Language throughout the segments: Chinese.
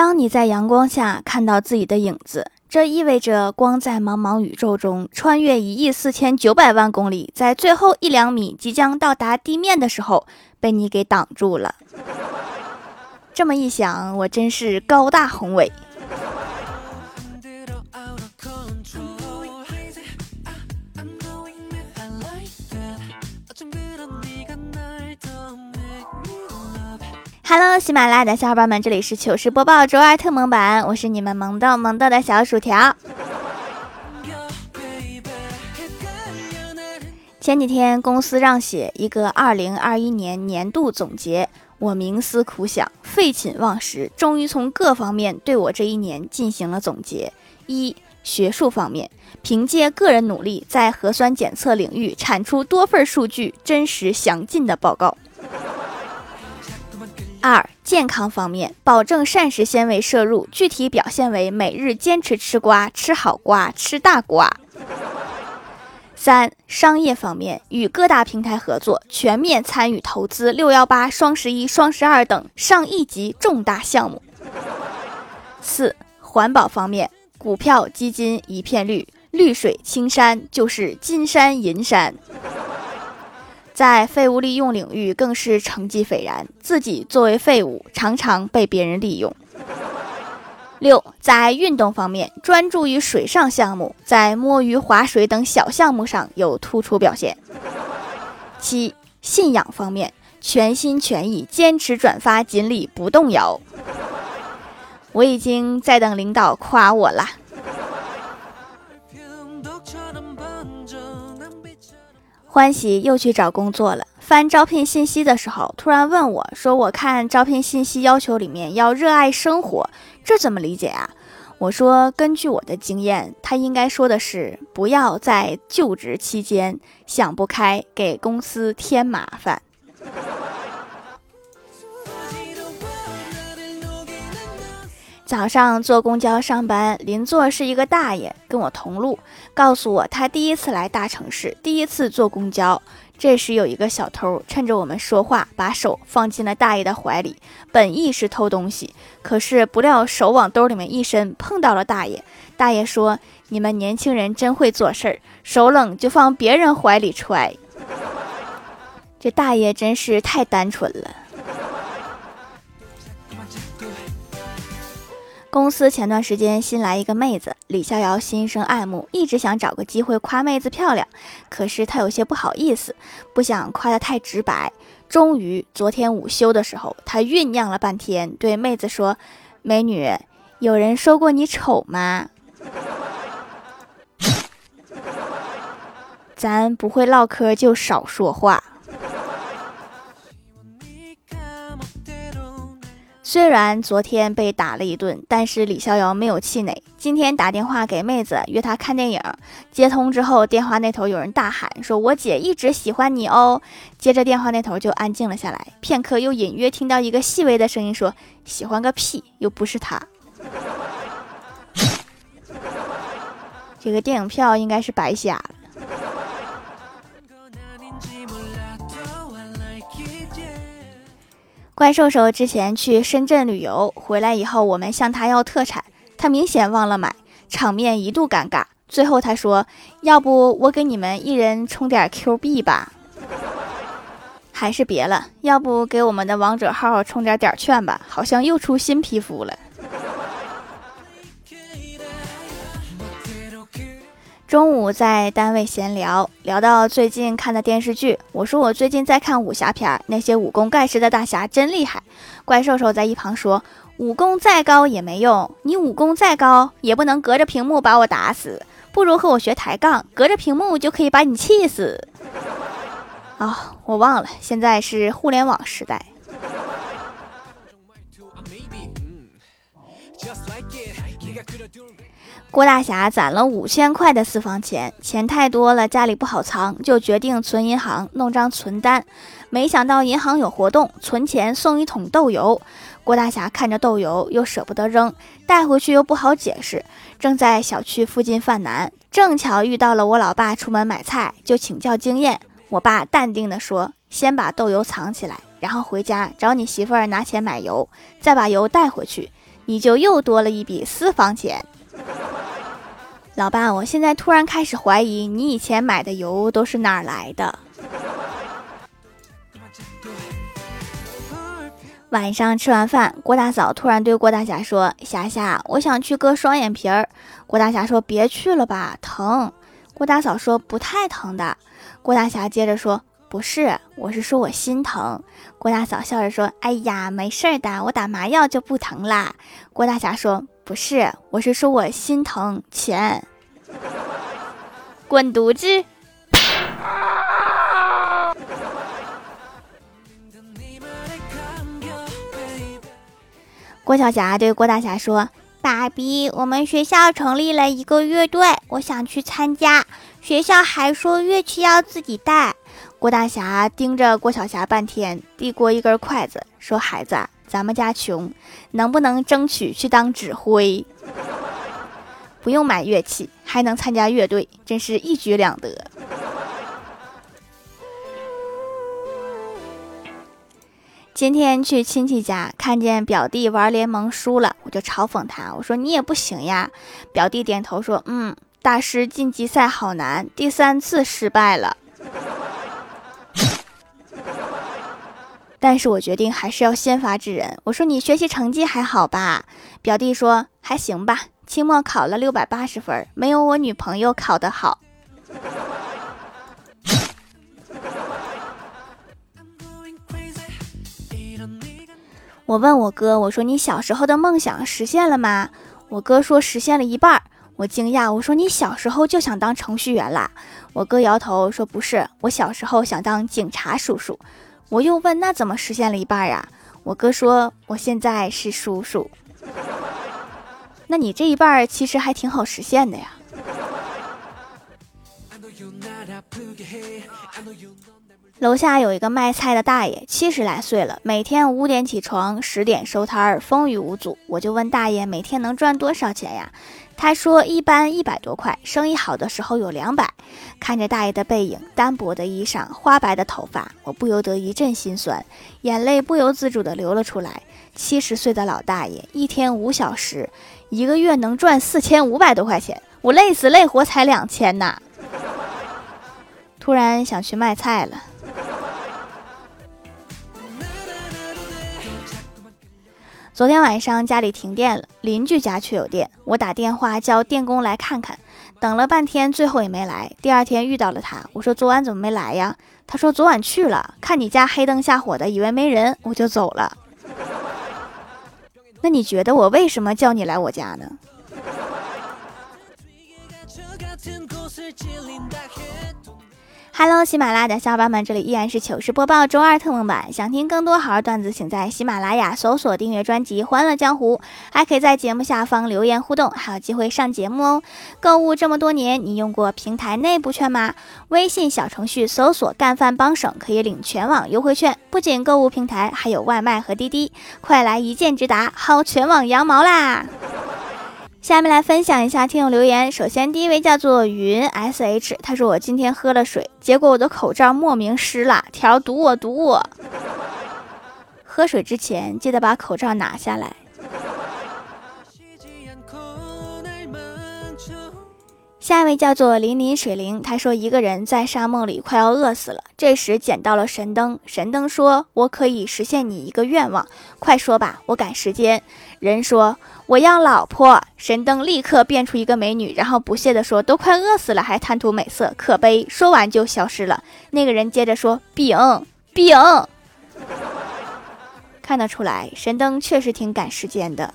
当你在阳光下看到自己的影子，这意味着光在茫茫宇宙中穿越一亿四千九百万公里，在最后一两米即将到达地面的时候，被你给挡住了。这么一想，我真是高大宏伟。Hello，喜马拉雅的小伙伴们，这里是糗事播报周二特萌版，我是你们萌豆萌豆的小薯条。前几天公司让写一个二零二一年年度总结，我冥思苦想，废寝忘食，终于从各方面对我这一年进行了总结。一、学术方面，凭借个人努力，在核酸检测领域产出多份数据真实详尽的报告。二、健康方面，保证膳食纤维摄入，具体表现为每日坚持吃瓜，吃好瓜，吃大瓜。三、商业方面，与各大平台合作，全面参与投资六幺八、双十一、双十二等上亿级重大项目。四、环保方面，股票基金一片绿，绿水青山就是金山银山。在废物利用领域更是成绩斐然，自己作为废物，常常被别人利用。六，在运动方面专注于水上项目，在摸鱼、划水等小项目上有突出表现。七，信仰方面全心全意坚持转发锦鲤不动摇。我已经在等领导夸我啦。欢喜又去找工作了。翻招聘信息的时候，突然问我说：“我看招聘信息要求里面要热爱生活，这怎么理解啊？”我说：“根据我的经验，他应该说的是不要在就职期间想不开，给公司添麻烦。”早上坐公交上班，邻座是一个大爷，跟我同路，告诉我他第一次来大城市，第一次坐公交。这时有一个小偷趁着我们说话，把手放进了大爷的怀里，本意是偷东西，可是不料手往兜里面一伸，碰到了大爷。大爷说：“你们年轻人真会做事儿，手冷就放别人怀里揣。”这大爷真是太单纯了。公司前段时间新来一个妹子，李逍遥心生爱慕，一直想找个机会夸妹子漂亮，可是他有些不好意思，不想夸得太直白。终于昨天午休的时候，他酝酿了半天，对妹子说：“美女，有人说过你丑吗？” 咱不会唠嗑就少说话。虽然昨天被打了一顿，但是李逍遥没有气馁。今天打电话给妹子约她看电影，接通之后，电话那头有人大喊说：“我姐一直喜欢你哦。”接着电话那头就安静了下来，片刻又隐约听到一个细微的声音说：“喜欢个屁，又不是他。”这个电影票应该是白瞎了。怪兽兽之前去深圳旅游回来以后，我们向他要特产，他明显忘了买，场面一度尴尬。最后他说：“要不我给你们一人充点 Q 币吧？还是别了，要不给我们的王者号充点点券吧？好像又出新皮肤了。”中午在单位闲聊，聊到最近看的电视剧，我说我最近在看武侠片，那些武功盖世的大侠真厉害。怪兽兽在一旁说：“武功再高也没用，你武功再高也不能隔着屏幕把我打死，不如和我学抬杠，隔着屏幕就可以把你气死。”啊，我忘了，现在是互联网时代。郭大侠攒了五千块的私房钱，钱太多了，家里不好藏，就决定存银行，弄张存单。没想到银行有活动，存钱送一桶豆油。郭大侠看着豆油，又舍不得扔，带回去又不好解释，正在小区附近犯难，正巧遇到了我老爸出门买菜，就请教经验。我爸淡定地说：“先把豆油藏起来，然后回家找你媳妇儿拿钱买油，再把油带回去。”你就又多了一笔私房钱。老爸，我现在突然开始怀疑，你以前买的油都是哪儿来的？晚上吃完饭，郭大嫂突然对郭大侠说：“霞霞，我想去割双眼皮儿。”郭大侠说：“别去了吧，疼。”郭大嫂说：“不太疼的。”郭大侠接着说：“不是，我是说我心疼。”郭大嫂笑着说：“哎呀，没事的，我打麻药就不疼啦。”郭大侠说：“不是，我是说我心疼钱。”滚犊子！郭晓霞对郭大侠说：“爸比，我们学校成立了一个乐队，我想去参加。学校还说乐器要自己带。”郭大侠盯着郭晓霞半天，递过一根筷子，说：“孩子，咱们家穷，能不能争取去当指挥？不用买乐器，还能参加乐队，真是一举两得。”今天去亲戚家，看见表弟玩联盟输了，我就嘲讽他，我说你也不行呀。表弟点头说：“嗯，大师晋级赛好难，第三次失败了。”但是我决定还是要先发制人。我说你学习成绩还好吧？表弟说还行吧，期末考了六百八十分，没有我女朋友考得好。我问我哥，我说你小时候的梦想实现了吗？我哥说实现了一半。我惊讶，我说你小时候就想当程序员啦？我哥摇头说不是，我小时候想当警察叔叔。我又问那怎么实现了一半呀？我哥说我现在是叔叔。那你这一半其实还挺好实现的呀。楼下有一个卖菜的大爷，七十来岁了，每天五点起床，十点收摊儿，风雨无阻。我就问大爷，每天能赚多少钱呀？他说一般一百多块，生意好的时候有两百。看着大爷的背影，单薄的衣裳，花白的头发，我不由得一阵心酸，眼泪不由自主地流了出来。七十岁的老大爷，一天五小时，一个月能赚四千五百多块钱，我累死累活才两千呐！突然想去卖菜了。昨天晚上家里停电了，邻居家却有电。我打电话叫电工来看看，等了半天，最后也没来。第二天遇到了他，我说昨晚怎么没来呀？他说昨晚去了，看你家黑灯瞎火的，以为没人，我就走了。那你觉得我为什么叫你来我家呢 ？Hello，喜马拉雅的小伙伴们，这里依然是糗事播报周二特蒙版。想听更多好玩段子，请在喜马拉雅搜索订阅专辑《欢乐江湖》，还可以在节目下方留言互动，还有机会上节目哦。购物这么多年，你用过平台内部券吗？微信小程序搜索“干饭帮省”，可以领全网优惠券。不仅购物平台，还有外卖和滴滴，快来一键直达，薅全网羊毛啦！下面来分享一下听友留言。首先，第一位叫做云 sh，他说我今天喝了水，结果我的口罩莫名湿了。条毒我毒我。喝水之前记得把口罩拿下来。下一位叫做林林水灵，他说一个人在沙漠里快要饿死了，这时捡到了神灯。神灯说：“我可以实现你一个愿望，快说吧，我赶时间。”人说：“我要老婆。”神灯立刻变出一个美女，然后不屑地说：“都快饿死了，还贪图美色，可悲。”说完就消失了。那个人接着说：“饼饼。”看得出来，神灯确实挺赶时间的。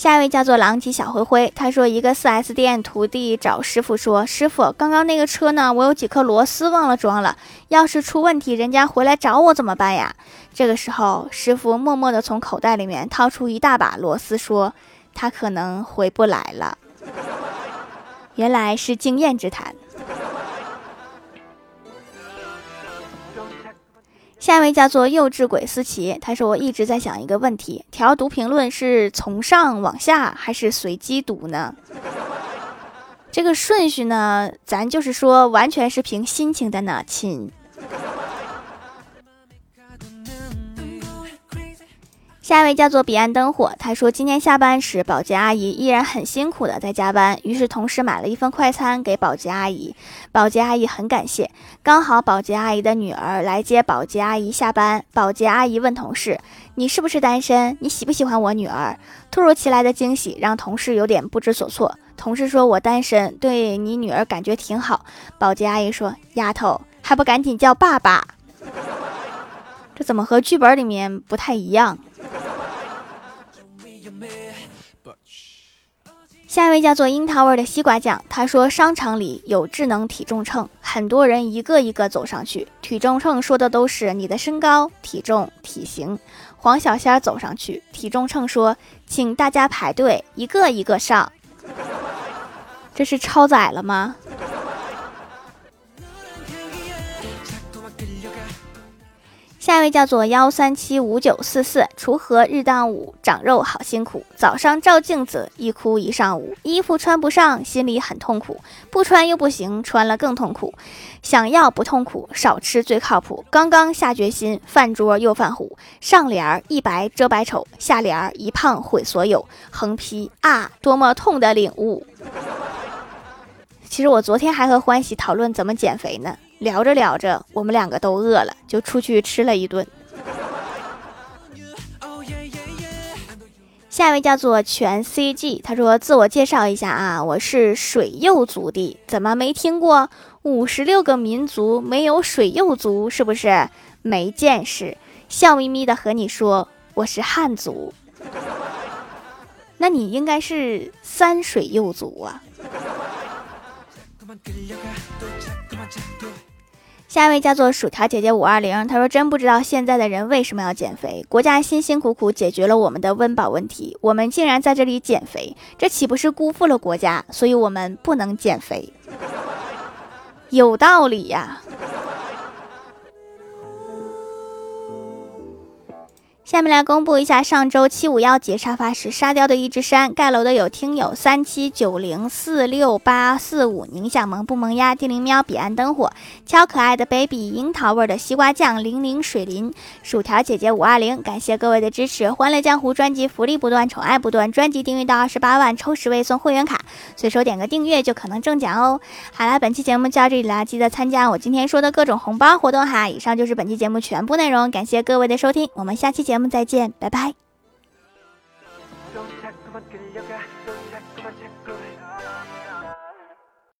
下一位叫做狼藉小灰灰，他说一个四 S 店徒弟找师傅说：“师傅，刚刚那个车呢？我有几颗螺丝忘了装了，要是出问题，人家回来找我怎么办呀？”这个时候，师傅默默地从口袋里面掏出一大把螺丝，说：“他可能回不来了。”原来是经验之谈。下一位叫做幼稚鬼思琪，他说：“我一直在想一个问题，调读评论是从上往下还是随机读呢？这个顺序呢，咱就是说完全是凭心情的呢，亲。”下一位叫做彼岸灯火，他说今天下班时，保洁阿姨依然很辛苦的在加班，于是同事买了一份快餐给保洁阿姨，保洁阿姨很感谢。刚好保洁阿姨的女儿来接保洁阿姨下班，保洁阿姨问同事：“你是不是单身？你喜不喜欢我女儿？”突如其来的惊喜让同事有点不知所措。同事说：“我单身，对你女儿感觉挺好。”保洁阿姨说：“丫头，还不赶紧叫爸爸？”这怎么和剧本里面不太一样？下一位叫做樱桃味的西瓜酱，他说商场里有智能体重秤，很多人一个一个走上去，体重秤说的都是你的身高、体重、体型。黄小仙走上去，体重秤说，请大家排队，一个一个上。这是超载了吗？下一位叫做幺三七五九四四，锄禾日当午，长肉好辛苦。早上照镜子，一哭一上午，衣服穿不上，心里很痛苦。不穿又不行，穿了更痛苦。想要不痛苦，少吃最靠谱。刚刚下决心，饭桌又犯虎。上联儿一白遮百丑，下联儿一胖毁所有。横批啊，多么痛的领悟！其实我昨天还和欢喜讨论怎么减肥呢。聊着聊着，我们两个都饿了，就出去吃了一顿。下一位叫做全 CG，他说：“自我介绍一下啊，我是水柚族的，怎么没听过五十六个民族没有水柚族？是不是没见识？”笑眯眯的和你说：“我是汉族。”那你应该是三水柚族啊。下一位叫做薯条姐姐五二零，她说：“真不知道现在的人为什么要减肥。国家辛辛苦苦解决了我们的温饱问题，我们竟然在这里减肥，这岂不是辜负了国家？所以我们不能减肥。有道理呀。”下面来公布一下上周七五幺节沙发是沙雕的一只山盖楼的有听友三七九零四六八四五。宁想萌不萌呀地灵喵彼岸灯火超可爱的 baby 樱桃味的西瓜酱零零水林薯条姐姐五二零感谢各位的支持。欢乐江湖专辑福利不断宠爱不断专辑订阅到二十八万抽十位送会员卡随手点个订阅就可能中奖哦。好了本期节目就到这里啦记得参加我今天说的各种红包活动哈。以上就是本期节目全部内容感谢各位的收听我们下期节目。我们再见，拜拜。